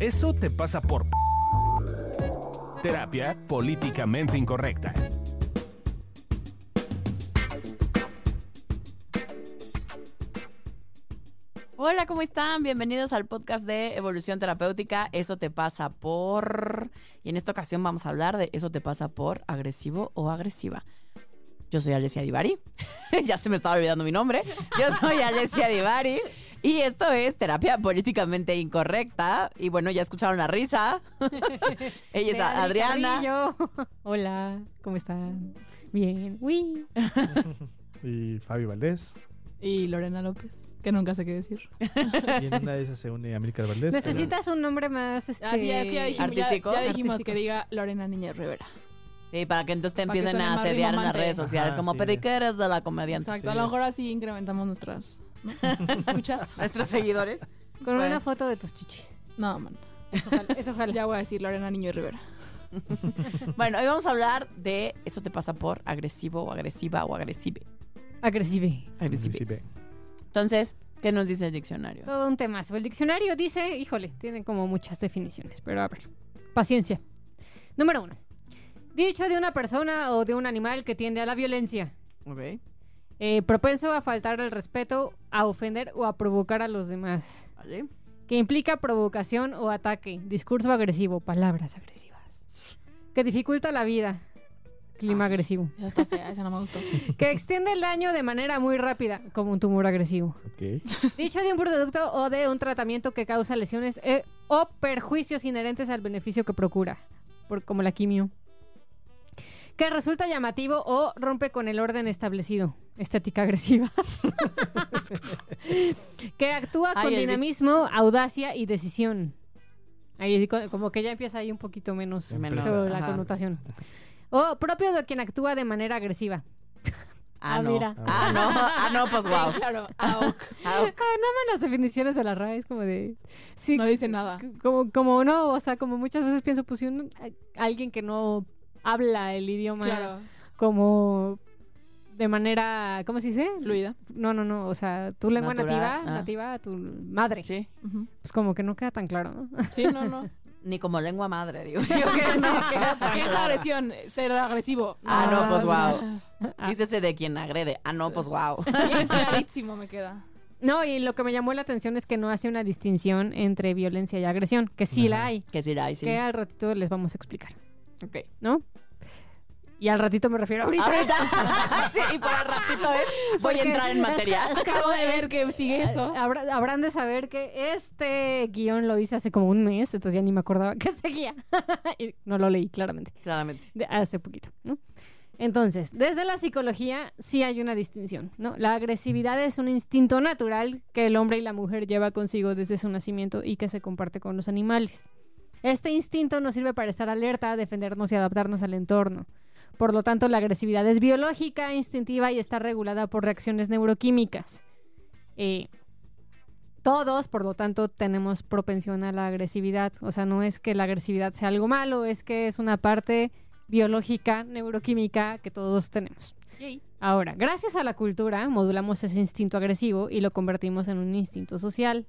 Eso te pasa por... Terapia políticamente incorrecta. Hola, ¿cómo están? Bienvenidos al podcast de Evolución Terapéutica. Eso te pasa por... Y en esta ocasión vamos a hablar de eso te pasa por agresivo o agresiva. Yo soy Alessia Divari. ya se me estaba olvidando mi nombre. Yo soy Alessia Divari. Y esto es terapia políticamente incorrecta. Y bueno, ya escucharon la risa. Ella es Adriana. Hola, ¿cómo están? Bien. Uy. Y Fabio Valdés. Y Lorena López, que nunca sé qué decir. Y en una de esas se une Amílcar Valdés. Necesitas un nombre más este, Así es, ya dijimos, ya- artístico. ya dijimos Artístico. que diga Lorena Niñez Rivera. Sí, para que entonces te Para empiecen a asediar en las redes sociales. Ajá, como, sí. pero ¿y qué eres de la comediante? Exacto, Sí. a lo mejor así incrementamos nuestras. ¿Escuchas? Nuestros seguidores. Con Bueno. una foto de tus chichis. No, man. Eso jala. Ya voy a decir Lorena Niño Rivera. Bueno, hoy vamos a hablar de eso te pasa por agresivo o agresiva o agresive. Agresive. Agresive. Sí, ve. Entonces, ¿qué nos dice el diccionario? Todo un temazo. El diccionario dice, híjole, tiene como muchas definiciones, pero a ver. Paciencia. Número uno. Dicho de una persona o de un animal que tiende a la violencia. Ok. Eh, propenso a faltar el respeto, a ofender o a provocar a los demás. Vale. que implica provocación o ataque, discurso agresivo, palabras agresivas, que dificulta la vida, clima agresivo, Esa está fea, esa no me gustó. que extiende el daño de manera muy rápida, como un tumor agresivo, Ok. dicho de un producto o de un tratamiento que causa lesiones eh, o perjuicios inherentes al beneficio que procura, por, como la quimio. Que resulta llamativo o rompe con el orden establecido. Estética agresiva. que actúa Ay, con el dinamismo, audacia y decisión. Ahí co- como que ya empieza ahí un poquito menos, la ajá. connotación. O propio de quien actúa de manera agresiva. Ah, Ah, no. mira. Ah, no. Ah, no, pues wow. Claro, AOC. Ah, ok. Ah, no me las definiciones de la RAE, es como de... Sí, No dice nada. como, como no, o sea, como muchas veces pienso, pues si un- alguien que no habla el idioma Claro, como de manera, ¿cómo se dice? fluida. No, no, no, o sea, tu lengua Natural, nativa, ah. nativa, tu madre. Sí. Pues como que no queda tan claro, ¿no? Sí, no, no. Ni como lengua madre, digo. Yo que no queda tan ¿Qué es agresión? Ser agresivo. Ah, no, pues wow. Ah. Dícese de quien agrede. Ah, no, pues wow. Clarísimo me queda. No, y lo que me llamó la atención es que no hace una distinción entre violencia y agresión, que sí la hay, Que sí, ay, sí. que al ratito les vamos a explicar, Ok. ¿no? Y al ratito me refiero ahorita. Ahorita. sí, y por el ratito es. Voy a entrar en materia. Acabo de ver que sigue eso. Habrá- habrán de saber que este guion lo hice hace como un mes, entonces ya ni me acordaba que seguía. y no lo leí claramente, Claramente. de hace poquito, ¿no? Entonces, desde la psicología sí hay una distinción, ¿no? La agresividad es un instinto natural que el hombre y la mujer lleva consigo desde su nacimiento y que se comparte con los animales. Este instinto nos sirve para estar alerta, defendernos y adaptarnos al entorno. Por lo tanto, la agresividad es biológica, instintiva y está regulada por reacciones neuroquímicas. Eh, todos, por lo tanto, tenemos propensión a la agresividad. O sea, no es que la agresividad sea algo malo, es que es una parte biológica, neuroquímica que todos tenemos. Ahora, gracias a la cultura, modulamos ese instinto agresivo y lo convertimos en un instinto social.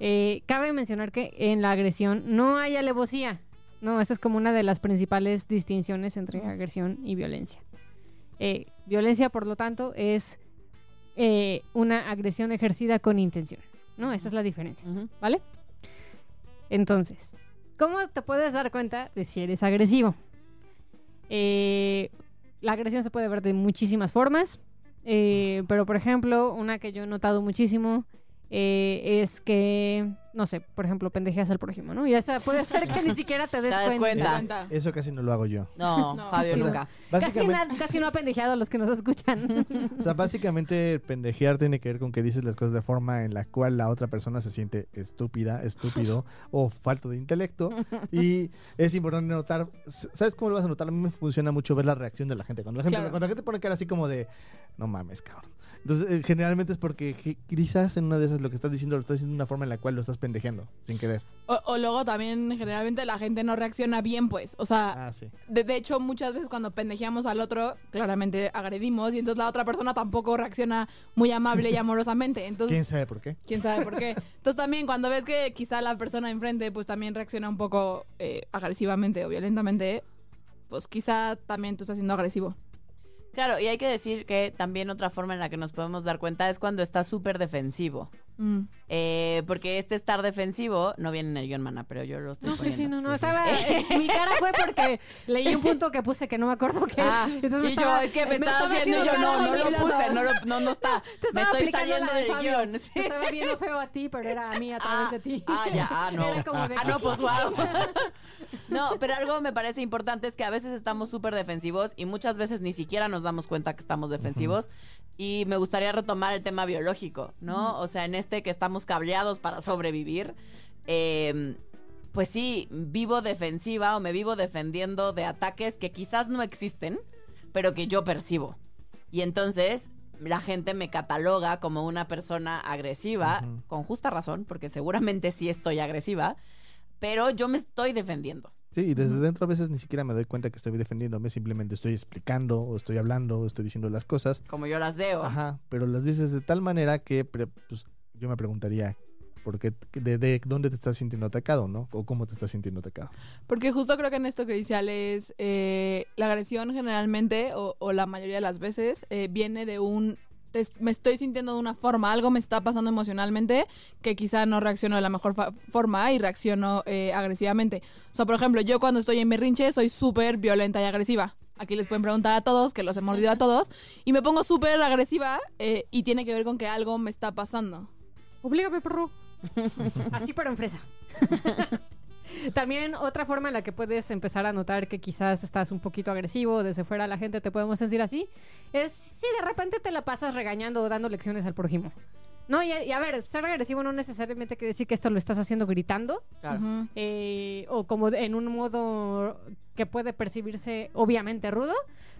Eh, cabe mencionar que en la agresión no hay alevosía. No, esa es como una de las principales distinciones entre agresión y violencia. Eh, violencia, por lo tanto, es eh, una agresión ejercida con intención. ¿No? Esa es la diferencia. ¿Vale? Entonces, ¿cómo te puedes dar cuenta de si eres agresivo? Eh, la agresión se puede ver de muchísimas formas, eh, pero por ejemplo, una que yo he notado muchísimo eh, es que, no sé, por ejemplo, pendejeas al prójimo, ¿no? Y esa puede ser que ni siquiera te des das cuenta. Eso casi no lo hago yo. No, No. Fabio Sí, nunca. Casi, na- casi no ha pendejeado a los que nos escuchan. o sea, básicamente el pendejear tiene que ver con que dices las cosas de forma en la cual la otra persona se siente estúpida, estúpido o falto de intelecto. Y es importante notar, ¿sabes cómo lo vas a notar? A mí me funciona mucho ver la reacción de la gente. Cuando la gente, Claro. cuando la gente pone cara así como de, no mames, cabrón. Entonces, eh, generalmente es porque quizás en una de esas lo que estás diciendo lo estás diciendo de una forma en la cual lo estás pendejeando, sin querer. O, o luego también generalmente la gente no reacciona bien, pues. O sea, Ah, sí. de, de hecho, muchas veces cuando pendejeamos al otro, claramente agredimos y entonces la otra persona tampoco reacciona muy amable y amorosamente. Entonces, ¿Quién sabe por qué? quién sabe por qué. Entonces también cuando ves que quizá la persona enfrente pues también reacciona un poco eh, agresivamente o violentamente, pues quizá también tú estás siendo agresivo. Claro, y hay que decir que también otra forma en la que nos podemos dar cuenta es cuando está súper defensivo. Mm. Eh, porque este estar defensivo no viene en el guion, mana, pero yo lo estoy No, sí, sí, no, no, estaba... mi cara fue porque leí un punto que puse que no me acuerdo qué es. Ah, me y yo, estaba- es que me, me estaba viendo y yo no, no lo puse, no, lo- no, no está. Me estaba estoy saliendo de del guion. sí. Te estaba viendo feo a ti, pero era a mí a través Ah, de ti. ah, ya, ah, no. Era como de Ah, no, pues wow. No, pero algo me parece importante es que a veces estamos súper defensivos y muchas veces ni siquiera nos damos cuenta que estamos defensivos. Y me gustaría retomar el tema biológico, ¿no? O sea, en este que estamos cableados para sobrevivir. eh, pues sí, vivo defensiva o me vivo defendiendo de ataques que quizás no existen, pero que yo percibo. Y entonces la gente me cataloga como una persona agresiva, con justa razón, porque seguramente sí estoy agresiva, pero yo me estoy defendiendo. Sí, y desde dentro a veces ni siquiera me doy cuenta que estoy defendiéndome, simplemente estoy explicando o estoy hablando o estoy diciendo las cosas. Como yo las veo. Ajá, pero las dices de tal manera que pues, yo me preguntaría, ¿por qué, de, de dónde te estás sintiendo atacado, no? O cómo te estás sintiendo atacado. Porque justo creo que en esto que dice Ale es, eh, la agresión generalmente, o, o la mayoría de las veces, eh, viene de un, te- me estoy sintiendo de una forma, algo me está pasando emocionalmente que quizá no reacciono de la mejor forma y reacciono eh, agresivamente. O sea, por ejemplo, yo cuando estoy en berrinche soy súper violenta y agresiva. Aquí les pueden preguntar a todos, que los he mordido a todos, y me pongo súper agresiva eh, y tiene que ver con que algo me está pasando. Oblígame, perro. Así pero en fresa. También otra forma en la que puedes empezar a notar que quizás estás un poquito agresivo, desde fuera la gente te podemos sentir así, es si de repente te la pasas regañando o dando lecciones al prójimo. No, y a, y a ver, ser agresivo no necesariamente quiere decir que esto lo estás haciendo gritando Claro. Eh, o como en un modo que puede percibirse obviamente rudo,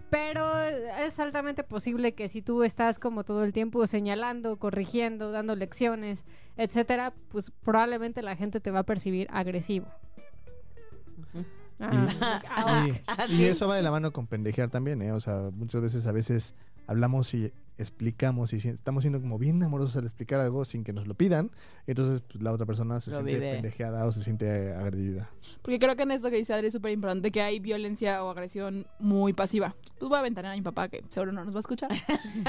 pero es altamente posible que si tú estás como todo el tiempo señalando, corrigiendo, dando lecciones, etcétera, pues probablemente la gente te va a percibir agresivo. Ah, Y, y eso va de la mano con pendejear también, ¿eh? O sea, muchas veces a veces hablamos y explicamos y estamos siendo como bien amorosos al explicar algo sin que nos lo pidan, entonces pues, la otra persona se Lo siente vive. pendejeada o se siente agredida. Porque creo que en esto que dice Adri es súper importante que hay violencia o agresión muy pasiva. Pues voy a aventar a mi papá, que seguro no nos va a escuchar.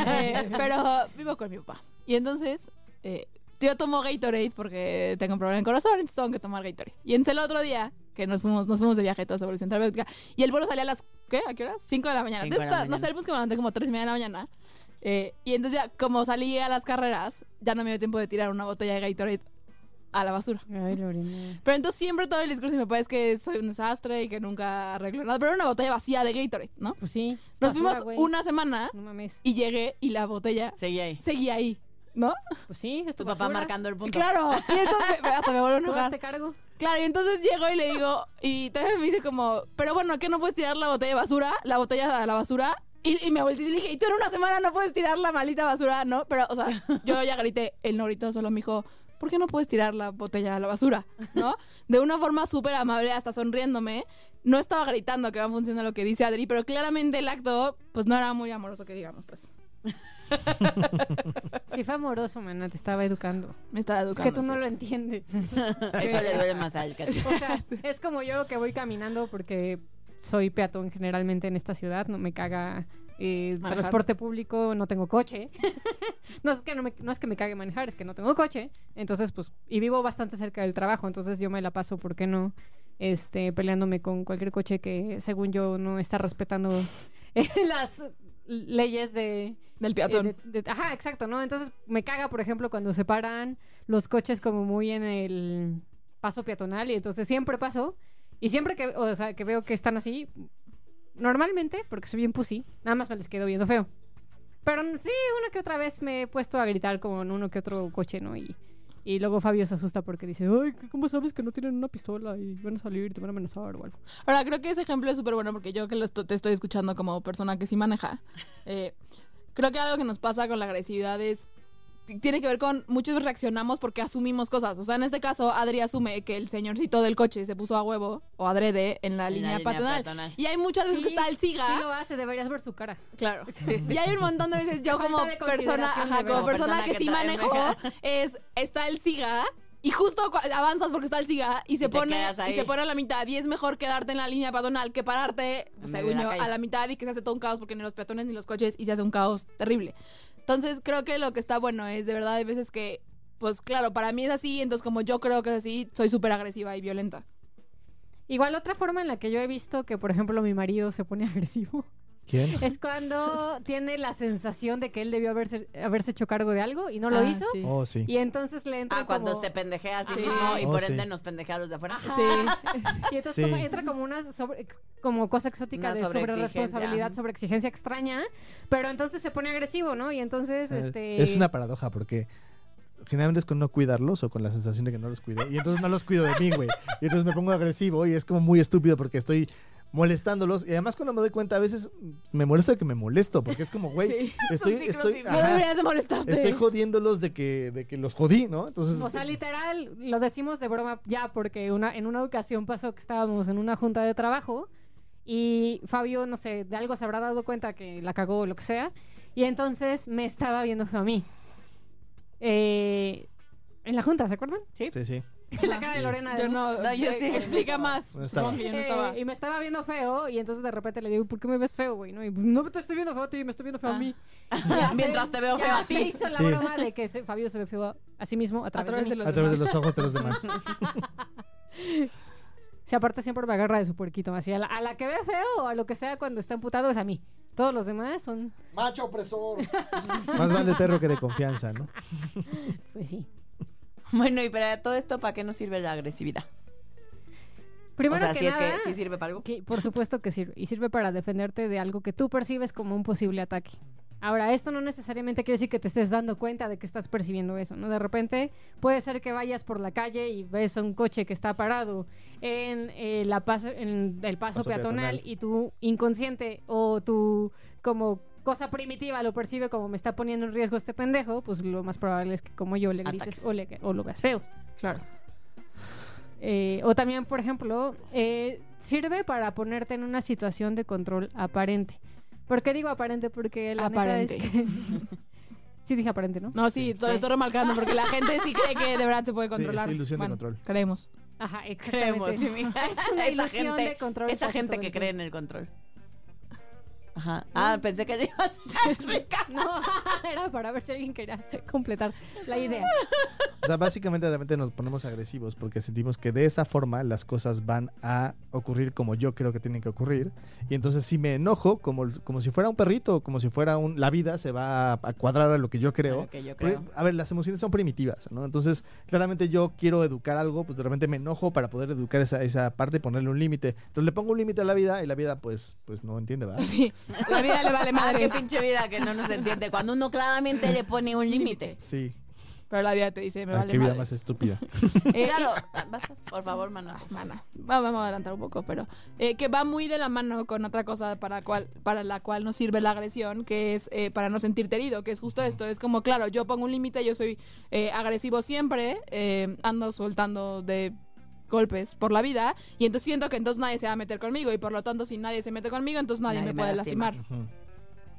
Eh, pero vivo con mi papá. Y entonces, eh, yo tomo Gatorade porque tengo un problema en corazón, entonces tengo que tomar Gatorade. Y entonces el otro día, que nos fuimos, nos fuimos de viaje toda esa evolución terapéutica, y el vuelo salía a las, ¿qué? ¿A qué horas? 5 de la mañana. De la No sé, el bus que me levanté como 3 y media de la mañana. Eh, y entonces ya, como salí a las carreras, ya no me dio tiempo de tirar una botella de Gatorade a la basura. ay, Lorena. Pero entonces siempre todo el discurso mi papá es que soy un desastre y que nunca arreglo nada. Pero era una botella vacía de Gatorade, ¿no? Pues sí. Nos basura, fuimos una semana No mames. y llegué y la botella Seguí ahí. seguía ahí, ¿no? Pues sí, es tu, Tu papá basura. marcando el punto. Claro. Y entonces me- hasta me vuelvo a ¿Tú enojar. cargo? Claro, y entonces llego y le digo, y todavía me dice como, pero bueno, ¿qué no puedes tirar la botella de basura? La botella a la basura. Y, y me volteé y le dije, y tú en una semana no puedes tirar la malita basura, ¿no? Pero, o sea, yo ya grité, él no gritó, solo me dijo, ¿por qué no puedes tirar la botella a la basura? ¿No? De una forma súper amable, hasta sonriéndome. No estaba gritando que va a funcionar lo que dice Adri, pero claramente el acto, pues no era muy amoroso, que digamos, pues. Sí fue amoroso, mana, te estaba educando. Me estaba Es educando. que tú no lo entiendes. Eso le duele más a él que a ti. O sea, es como yo que voy caminando porque soy peatón generalmente en esta ciudad, no me caga eh, transporte público, no tengo coche. no, es que no, me- no es que me cague manejar, es que no tengo coche. Entonces, pues, y vivo bastante cerca del trabajo, entonces yo me la paso, ¿por qué no? Este, peleándome con cualquier coche que, según yo, no está respetando eh, las leyes de, Del eh, peatón. de- de- ajá, exacto, ¿no? Entonces me caga, por ejemplo, cuando se paran los coches como muy en el paso peatonal y entonces siempre paso y siempre que, o sea, que veo que están así, normalmente, porque soy bien pussy, nada más me les quedo viendo feo. Pero sí, una que otra vez me he puesto a gritar como en uno que otro coche, ¿no? Y, y luego Fabio se asusta porque dice, ay, ¿cómo sabes que no tienen una pistola y van a salir y te van a amenazar o algo? Ahora, creo que ese ejemplo es súper bueno porque yo que lo esto- te estoy escuchando como persona que sí maneja, eh, Creo que algo que nos pasa con la agresividad es tiene que ver con muchos reaccionamos porque asumimos cosas. O sea, en este caso, Adri asume que el señorcito del coche se puso a huevo o adrede en la En línea línea peatonal. peatonal. Y hay muchas veces Sí, que está el siga. Sí lo hace, deberías ver su cara. Claro. Y hay un montón de veces yo como persona, ajá, como persona Persona que que sí manejo, es está el siga y justo avanzas porque está el siga y se pone y se pone a la mitad y es mejor quedarte en la línea peatonal que pararte, según yo, la a la mitad y que se hace todo un caos porque ni los peatones ni los coches y se hace un caos terrible. Entonces creo que lo que está bueno es de verdad hay veces que pues claro, para mí es así, entonces como yo creo que es así, soy súper agresiva y violenta. Igual otra forma en la que yo he visto que, por ejemplo, mi marido se pone agresivo ¿Quién? es cuando tiene la sensación de que él debió haberse, haberse hecho cargo de algo y no lo Ah, hizo. sí. Oh, sí. Y entonces le entra Ah, cuando como- se pendejea a sí mismo y Oh, por sí. ende nos pendejea a los de afuera. Ajá. Sí. Y entonces Sí. como entra como una sobre, como cosa exótica Una de sobre responsabilidad, sobre exigencia extraña, pero entonces se pone agresivo, ¿no? Y entonces, Eh, este... Es una paradoja porque generalmente es con no cuidarlos o con la sensación de que no los cuidé y entonces no los cuido de mí, güey. Y entonces me pongo agresivo y es como muy estúpido porque estoy molestándolos y además cuando me doy cuenta a veces me molesto de que me molesto porque es como, güey, Sí. estoy, estoy, No deberías de molestarte. estoy jodiéndolos de que, de que los jodí, ¿no? Entonces, O sea, literal, lo decimos de broma ya, porque una, en una ocasión pasó que estábamos en una junta de trabajo y Fabio, no sé, de algo se habrá dado cuenta que la cagó o lo que sea, y entonces me estaba viendo feo a mí. Eh, en la junta, ¿se acuerdan? sí, sí. la cara de Lorena. Yo de- no, No, yo eh, sí. Explica más. No estaba. Yo no Eh, estaba. y me estaba viendo feo y entonces de repente le digo, ¿por qué me ves feo, güey? No, y, no te estoy viendo feo a ti, me estoy viendo feo a Ah. mí. Mientras te veo feo a se ti. hizo la Sí. broma de que se- Fabio se ve feo a, a sí mismo a través, través de los A través de demás. los ojos de los demás. Si aparte siempre me agarra de su puerquito, así a la, a la que ve feo o a lo que sea cuando está emputado es a mí. Todos los demás son, Macho opresor. Más vale perro que de confianza, ¿no? pues sí. Bueno, y para todo esto, ¿para qué nos sirve la agresividad? Primero o sea, que si nada, es que sí sirve para algo. que por supuesto que sirve. Y sirve para defenderte de algo que tú percibes como un posible ataque. Ahora, esto no necesariamente quiere decir que te estés dando cuenta de que estás percibiendo eso, ¿no? De repente puede ser que vayas por la calle y ves a un coche que está parado en, eh, la paso- en el paso, Paso peatonal, peatonal. y tu inconsciente o tu como cosa primitiva lo percibe como me está poniendo en riesgo este pendejo, pues lo más probable es que como yo le grites o, le- o lo veas feo. Claro. Eh, o también, por ejemplo, eh, sirve para ponerte en una situación de control aparente. ¿Por qué digo aparente? Porque la Aparente. neta es que... sí dije aparente, ¿no? No, sí, lo estoy remarcando porque la gente sí cree que de verdad se puede Sí, controlar. es ilusión de control. Creemos. Ajá, Creemos, sí, mija. Es una esa ilusión gente, de control esa gente todo que cree en el control. Ajá. Ah, pensé que le ibas a explicar. No, era para ver si alguien quería completar la idea. O sea, básicamente realmente nos ponemos agresivos porque sentimos que de esa forma las cosas van a ocurrir como yo creo que tienen que ocurrir. Y entonces si me enojo, como, como si fuera un perrito, como si fuera un... La vida se va a, a cuadrar a lo que yo creo. Lo que yo Porque, creo. a ver, las emociones son primitivas, ¿no? Entonces, claramente yo quiero educar algo, pues de repente me enojo para poder educar esa, esa parte y ponerle un límite. Entonces le pongo un límite a la vida y la vida pues, pues no entiende, ¿verdad? Sí, la vida le vale Ah, qué madre. pinche vida que no nos entiende. Cuando uno claramente le pone un límite. Sí. Pero la vida te dice, me Ah, vale qué vida más estúpida. Eh, Claro, por favor, mano. Mana, va- vamos a adelantar un poco, pero eh, que va muy de la mano con otra cosa para, cual, para la cual nos sirve la agresión, que es eh, para no sentirte herido, que es justo esto. Es como, claro, yo pongo un límite, yo soy eh, agresivo siempre, eh, ando soltando de golpes por la vida y entonces siento que entonces nadie se va a meter conmigo y por lo tanto si nadie se mete conmigo entonces nadie, Nadie me me puede lastima. lastimar.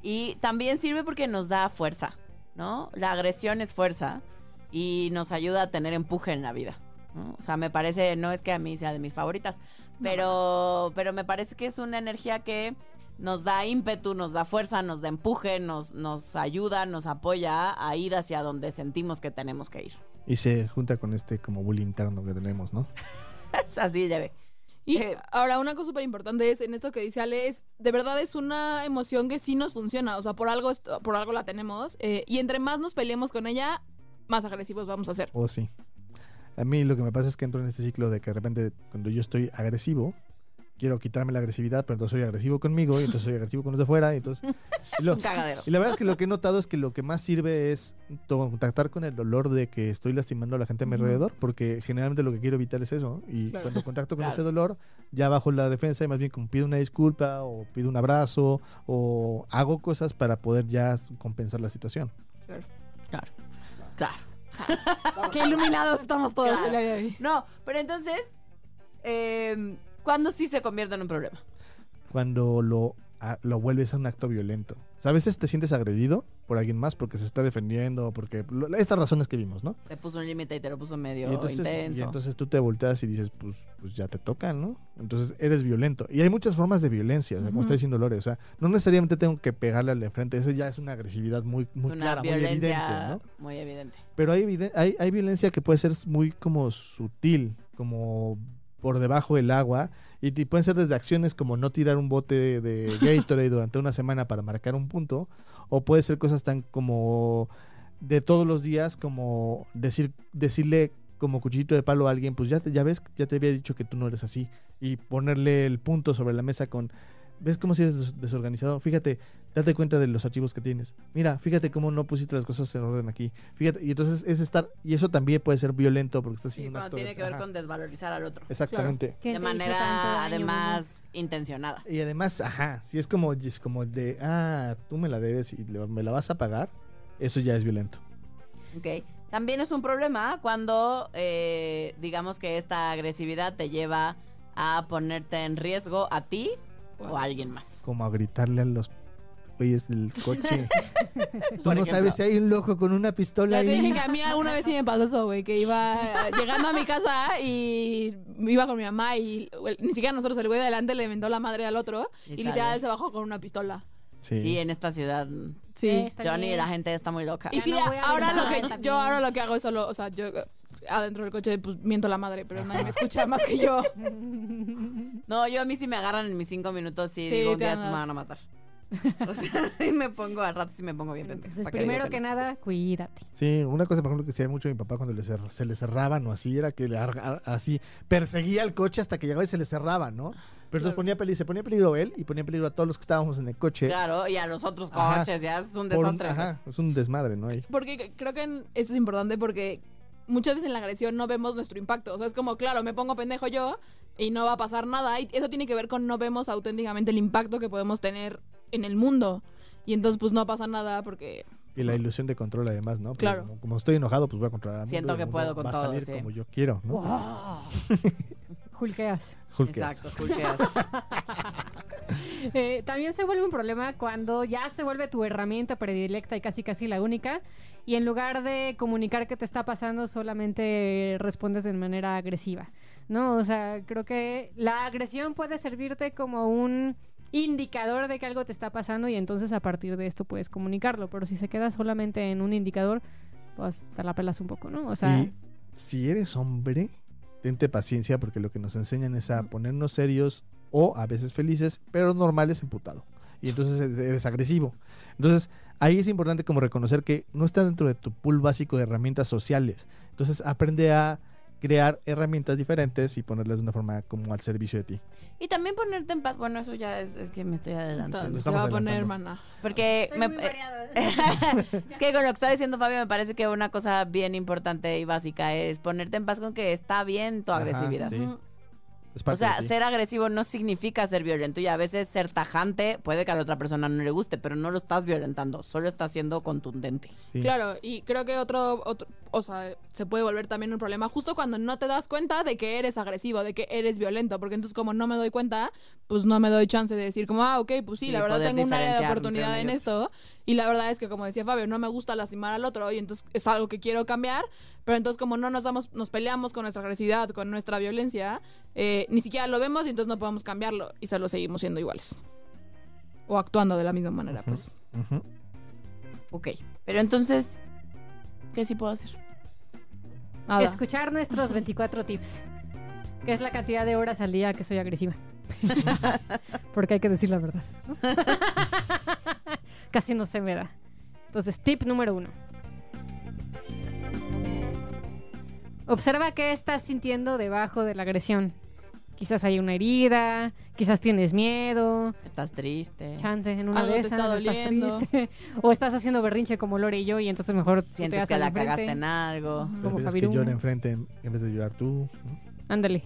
Y también sirve porque nos da fuerza, ¿no? La agresión es fuerza y nos ayuda a tener empuje en la vida. ¿no? O sea, me parece, no es que a mí sea de mis favoritas, pero, pero me parece que es una energía que nos da ímpetu, nos da fuerza, nos da empuje, nos, nos ayuda, nos apoya a ir hacia donde sentimos que tenemos que ir. Y se junta con este como bullying interno que tenemos, ¿no? Es así, ya ve. Y Eh, ahora una cosa súper importante es, en esto que dice Ale, es, de verdad es una emoción que sí nos funciona, o sea, por algo, esto- por algo la tenemos, eh, y entre más nos peleemos con ella, más agresivos vamos a ser. O sí. A mí lo que me pasa es que entro en este ciclo de que de repente cuando yo estoy agresivo, quiero quitarme la agresividad, pero entonces soy agresivo conmigo y entonces soy agresivo con los de fuera. Y, entonces, y, lo- Un cagadero. y la verdad es que lo que he notado es que lo que más sirve es to- contactar con el dolor de que estoy lastimando a la gente a mi alrededor, porque generalmente lo que quiero evitar es eso. Y Claro. cuando contacto con Claro. ese dolor, ya bajo la defensa y más bien como pido una disculpa o pido un abrazo o hago cosas para poder ya compensar la situación. Claro. Qué iluminados estamos todos Claro. No, pero entonces, eh, ¿cuándo sí se convierte en un problema? Cuando lo, a- lo vuelves a un acto violento. O sea, a veces te sientes agredido por alguien más porque se está defendiendo, porque lo- estas razones que vimos, ¿no? Se puso un límite y te lo puso medio Y entonces, intenso. y entonces tú te volteas y dices, pues, pues ya te toca, ¿no? Entonces eres violento. Y hay muchas formas de violencia, o sea, como está diciendo Lore. O sea, no necesariamente tengo que pegarle al de frente, eso ya es una agresividad muy, muy una clara, muy violencia evidente, ¿no? muy evidente. Pero hay, hay violencia que puede ser muy como sutil, como por debajo del agua. Y pueden ser desde acciones como no tirar un bote de Gatorade durante una semana para marcar un punto. O puede ser cosas tan como de todos los días, como decir, decirle como cuchillito de palo a alguien, pues ya, ya ves, ya te había dicho que tú no eres así. Y ponerle el punto sobre la mesa con, ¿ves cómo si eres des- desorganizado? Fíjate, date cuenta de los archivos que tienes. Mira, fíjate cómo no pusiste las cosas en orden aquí. Fíjate, y entonces es estar, y eso también puede ser violento porque estás Sí, haciendo acto tiene de- que ver ajá, con desvalorizar al otro. Exactamente. ¿Quién De manera, además, intencionada. Y además, ajá, si es como, es como de, ah, tú me la debes y le- me la vas a pagar, eso ya es violento. Ok. También es un problema cuando, eh, digamos que esta agresividad te lleva a ponerte en riesgo a ti o a alguien más. Como a gritarle a los güeyes del coche. Tú Por no ejemplo. sabes si hay un loco con una pistola Ya te dije ahí. que a mí alguna vez sí me pasó eso, güey, que iba llegando a mi casa y iba con mi mamá y el- ni siquiera nosotros, el güey de adelante le inventó la madre al otro Y literal se bajó con una pistola. Sí. Sí, en esta ciudad, Sí. Eh, Johnny, bien. la gente está muy loca. Y sí, no ahora lo que también. yo ahora lo que hago es solo, o sea, yo adentro del coche pues miento la madre, pero nadie me escucha más que yo. No, yo a mí si me agarran en mis cinco minutos y Sí, digo me van a matar. O sea, sí me pongo, al rato sí me pongo bien pendeja. Entonces, ¿Para qué digo primero que nada, cuídate. Sí, una cosa, por ejemplo, que hacía mucho mi papá cuando le cer- se le cerraban o así, era que le así perseguía el coche hasta que llegaba y se le cerraba, ¿no? Pero entonces ponía peli se ponía en peligro él y ponía peligro a todos los que estábamos en el coche. Claro, y a los otros Ajá. coches, ya es un por desastre. ajá, es un desmadre, ¿no? Ahí. Porque creo que eso es importante porque muchas veces en la agresión no vemos nuestro impacto. O sea, es como, claro, me pongo pendejo yo y no va a pasar nada. Y eso tiene que ver con no vemos auténticamente el impacto que podemos tener en el mundo. Y entonces, pues no pasa nada porque. Y la ilusión de control además, ¿no? Porque Claro. Como, como estoy enojado, pues voy a controlar mundo Siento que puedo con va a todo, salir sí. como yo quiero, ¿no? Julqueas. Hulkeas. Exacto, Hulkeas. Eh, también se vuelve un problema cuando ya se vuelve tu herramienta predilecta y casi casi la única. Y en lugar de comunicar qué te está pasando, solamente respondes de manera agresiva. ¿No? O sea, creo que la agresión puede servirte como un indicador de que algo te está pasando y entonces a partir de esto puedes comunicarlo. Pero si se queda solamente en un indicador, pues te la pelas un poco, ¿no? O sea, y si eres hombre, tente paciencia porque lo que nos enseñan es a ponernos serios o a veces felices, pero normales emputado. Y entonces eres- eres agresivo. Entonces, ahí es importante como reconocer que no está dentro de tu pool básico de herramientas sociales. Entonces, aprende a crear herramientas diferentes y ponerlas de una forma como al servicio de ti. Y también ponerte en paz. Bueno, eso ya es, es que me estoy adelantando. Lo Se va estamos a poner, adelantando. hermana. Porque estoy me- es que con lo que está diciendo Fabio me parece que una cosa bien importante y básica es ponerte en paz con que está bien tu Ajá, agresividad. sí. Es O sea, de ser agresivo no significa ser violento y a veces ser tajante puede que a la otra persona no le guste, pero no lo estás violentando, solo estás siendo contundente. Sí. Claro, y creo que otro, otro, o sea, se puede volver también un problema justo cuando no te das cuenta de que eres agresivo, de que eres violento, porque entonces como no me doy cuenta, pues no me doy chance de decir como, ah, ok, pues sí, Sí, la verdad tengo un área de oportunidad en otro. Y la verdad es que como decía Fabio, no me gusta lastimar al otro, y entonces es algo que quiero cambiar, pero entonces como no nos damos, nos peleamos con nuestra agresividad, con nuestra violencia, eh, ni siquiera lo vemos y entonces no podemos cambiarlo, y solo seguimos siendo iguales. O actuando de la misma manera, Ujú. pues. Ujú. Ok, pero entonces, ¿qué sí puedo hacer? Nada. Escuchar nuestros 24 tips. Que es la cantidad de horas al día que soy agresiva. Porque hay que decir la verdad. ¿no? Casi no se me da. Entonces, tip número uno. Observa qué estás sintiendo debajo de la agresión. quizás hay una herida, quizás tienes miedo, Estás triste. chance en una Algo de te esas está estás triste o estás haciendo berrinche como Lore y yo y entonces mejor te Sientes vas que la enfrente. cagaste en algo. Como que llore enfrente en vez de llorar tú. ¿no? Ándale.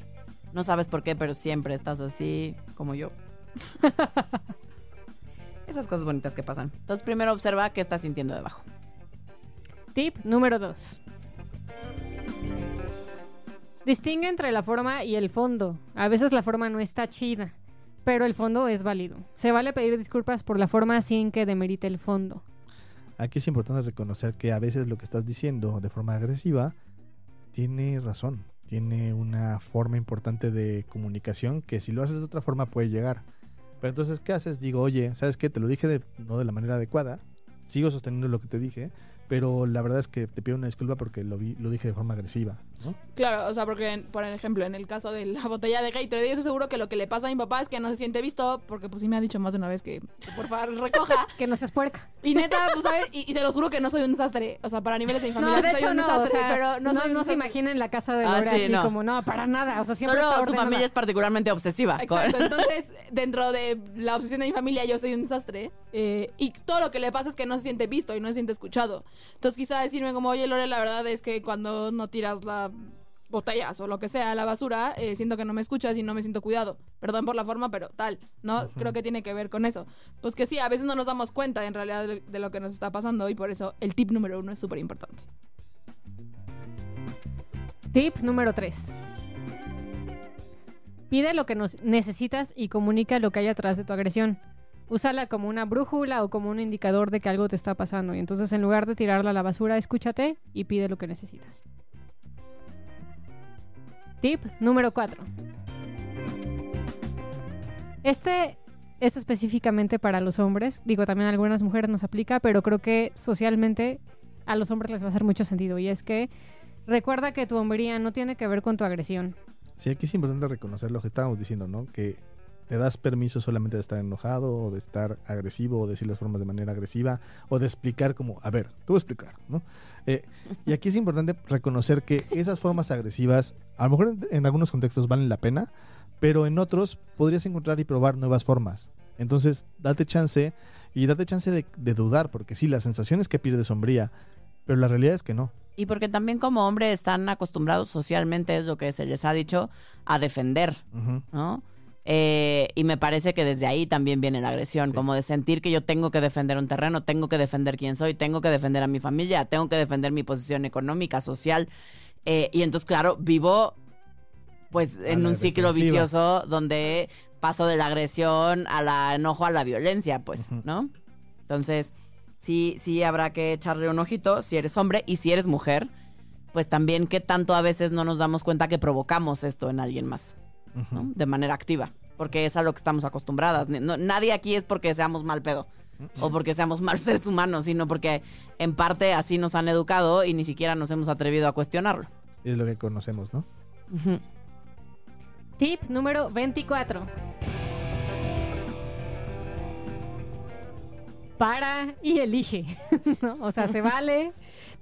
No sabes por qué, pero siempre estás así como yo. Esas cosas bonitas que pasan. Entonces primero observa qué estás sintiendo debajo. Tip número 2. Distingue entre la forma y el fondo. A veces la forma no está chida, pero el fondo es válido. Se vale pedir disculpas por la forma sin que demerite el fondo. Aquí es importante reconocer que a veces lo que estás diciendo de forma agresiva tiene razón. Tiene una forma importante de comunicación que si lo haces de otra forma puede llegar. Pero entonces, ¿qué haces? Digo, oye, ¿sabes qué? Te lo dije de- no de la manera adecuada. Sigo sosteniendo lo que te dije, pero la verdad es que te pido una disculpa porque lo, vi- lo dije de forma agresiva. ¿No? Claro, o sea, porque, en- por ejemplo, en el caso de la botella de Gatorade, yo estoy seguro que lo que le pasa a mi papá es que no se siente visto, porque pues sí me ha dicho más de una vez que, que por favor recoja. Que no seas puerca. Y neta, pues, ¿sabes? Y, y se los juro que no soy un desastre. O sea, para niveles de mi familia No, de soy hecho un no, o sea, pero no, no, soy un no se imagina en la casa de Ah, Lore sí, así no. como, no, para nada. O sea, siempre Solo está su familia es particularmente obsesiva. Exacto, entonces dentro de la obsesión de mi familia yo soy un desastre eh, y todo lo que le pasa es que no se siente visto y no se siente escuchado. Entonces quizá decirme como, oye Lore, la verdad es que cuando no tiras la botellas o lo que sea a la basura, eh, siento que no me escuchas y no me siento cuidado. Perdón por la forma, pero tal, ¿no? Creo que tiene que ver con eso. Pues que sí, a veces no nos damos cuenta en realidad de, de lo que nos está pasando y por eso el tip número uno es súper importante. Tip número 3. Pide lo que nos necesitas y comunica lo que hay atrás de tu agresión. Úsala como una brújula o como un indicador de que algo te está pasando. Y entonces, en lugar de tirarla a la basura, escúchate y pide lo que necesitas. Tip número 4. Este es específicamente para los hombres. Digo, también a algunas mujeres nos aplica, pero creo que socialmente a los hombres les va a hacer mucho sentido. Y es que recuerda que tu hombría no tiene que ver con tu agresión. Sí, aquí es importante reconocer lo que estábamos diciendo, ¿no? Que te das permiso solamente de estar enojado o de estar agresivo o decir las formas de manera agresiva o de explicar como, a ver, te voy a explicar, ¿no? Eh, y aquí es importante reconocer que esas formas agresivas, a lo mejor en, en algunos contextos valen la pena, pero en otros podrías encontrar y probar nuevas formas. Entonces, date chance y date chance de, de dudar, porque sí, la sensación es que pierdes sombría, pero la realidad es que no. Y porque también como hombre están acostumbrados socialmente, es lo que se les ha dicho, a defender. ¿no? Eh, y me parece que desde ahí también viene la agresión, Sí. como de sentir que yo tengo que defender un terreno, tengo que defender quién soy, tengo que defender a mi familia, tengo que defender mi posición económica, social. Eh, y entonces, claro, vivo pues A en un ciclo defensiva. vicioso donde paso de la agresión a la enojo a la violencia, pues. ¿no? Entonces, sí, sí habrá que echarle un ojito si eres hombre y si eres mujer, pues también qué tanto a veces no nos damos cuenta que provocamos esto en alguien más. De manera activa, porque es a lo que estamos acostumbradas. No- nadie aquí es porque seamos mal pedo o porque seamos mal seres humanos, sino porque en parte así nos han educado y ni siquiera nos hemos atrevido a cuestionarlo. Es lo que conocemos, ¿no? Tip número 24. Para y elige. ¿no? O sea, se vale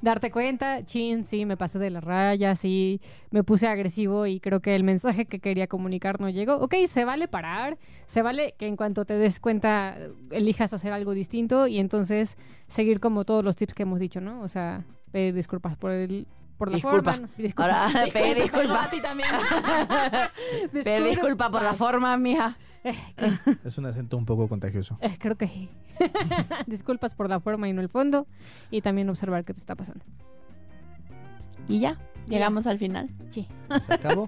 darte cuenta, chin, sí, me pasé de la raya, sí, me puse agresivo y creo que el mensaje que quería comunicar no llegó. Ok, se vale parar, se vale que en cuanto te des cuenta elijas hacer algo distinto y entonces seguir como todos los tips que hemos dicho, ¿no? O sea, pedir disculpas por el... Por la Disculpa. forma, ¿no? Disculpa. Ahora, pedir disculpa. A ti también. Pedir disculpa por la forma, mija. Es un acento un poco contagioso. Eh, creo que sí. Disculpas por la forma y no el fondo. Y también observar qué te está pasando. Y ya, llegamos al final. Sí. ¿Se acabó?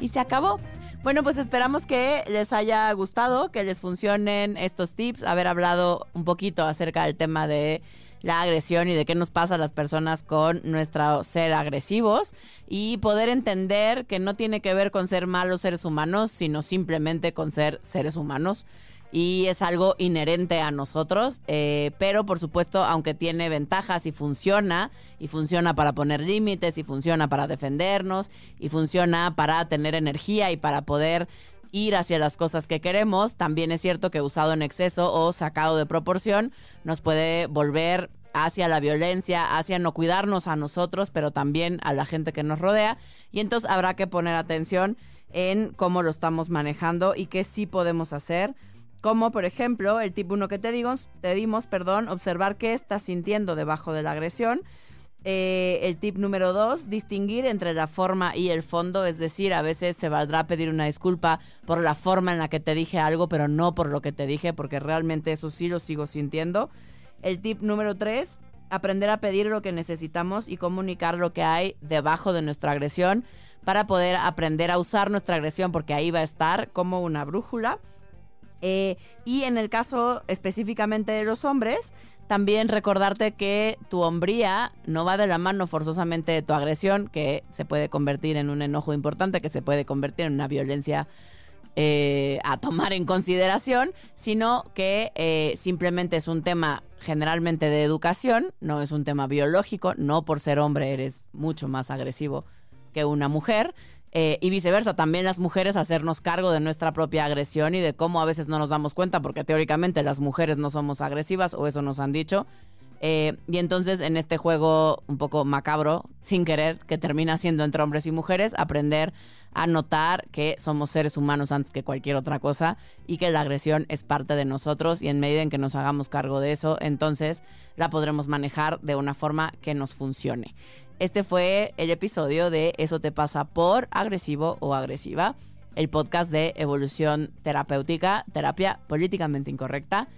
Y se acabó. Bueno, pues esperamos que les haya gustado, que les funcionen estos tips, haber hablado un poquito acerca del tema de la agresión y de qué nos pasa a las personas con nuestro ser agresivos y poder entender que no tiene que ver con ser malos seres humanos, sino simplemente con ser seres humanos. Y es algo inherente a nosotros, eh, pero por supuesto, aunque tiene ventajas y funciona, y funciona para poner límites, y funciona para defendernos, y funciona para tener energía y para poder ir hacia las cosas que queremos, también es cierto que usado en exceso o sacado de proporción nos puede volver hacia la violencia, hacia no cuidarnos a nosotros, pero también a la gente que nos rodea. Y entonces habrá que poner atención en cómo lo estamos manejando y qué sí podemos hacer. Como por ejemplo, el tip 1 que te, digo, te dimos, perdón, observar qué estás sintiendo debajo de la agresión. Eh, el tip número 2, distinguir entre la forma y el fondo, es decir, a veces se valdrá pedir una disculpa por la forma en la que te dije algo, pero no por lo que te dije, porque realmente eso sí lo sigo sintiendo. El tip número 3, aprender a pedir lo que necesitamos y comunicar lo que hay debajo de nuestra agresión para poder aprender a usar nuestra agresión, porque ahí va a estar como una brújula. Eh, y en el caso específicamente de los hombres, también recordarte que tu hombría no va de la mano forzosamente de tu agresión, que se puede convertir en un enojo importante, que se puede convertir en una violencia eh, a tomar en consideración, sino que eh, simplemente es un tema generalmente de educación, no es un tema biológico, no por ser hombre eres mucho más agresivo que una mujer. Eh, y viceversa, también las mujeres hacernos cargo de nuestra propia agresión y de cómo a veces no nos damos cuenta, porque teóricamente las mujeres no somos agresivas, o eso nos han dicho. Eh, y entonces en este juego un poco macabro, sin querer, que termina siendo entre hombres y mujeres, aprender a notar que somos seres humanos antes que cualquier otra cosa y que la agresión es parte de nosotros y en medida en que nos hagamos cargo de eso, entonces la podremos manejar de una forma que nos funcione. Este fue el episodio de Eso te pasa por agresivo o agresiva, el podcast de evolución terapéutica, terapia políticamente incorrecta.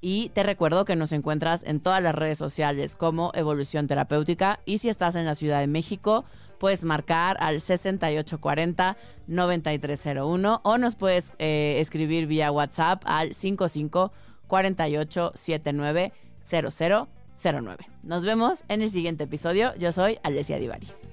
Y te recuerdo que nos encuentras en todas las redes sociales como Evolución Terapéutica. Y si estás en la Ciudad de México, puedes marcar al 6840-9301 o nos puedes eh, escribir vía WhatsApp al 55 48 79 00 09. Nos vemos en el siguiente episodio. Yo soy Alessia Divari.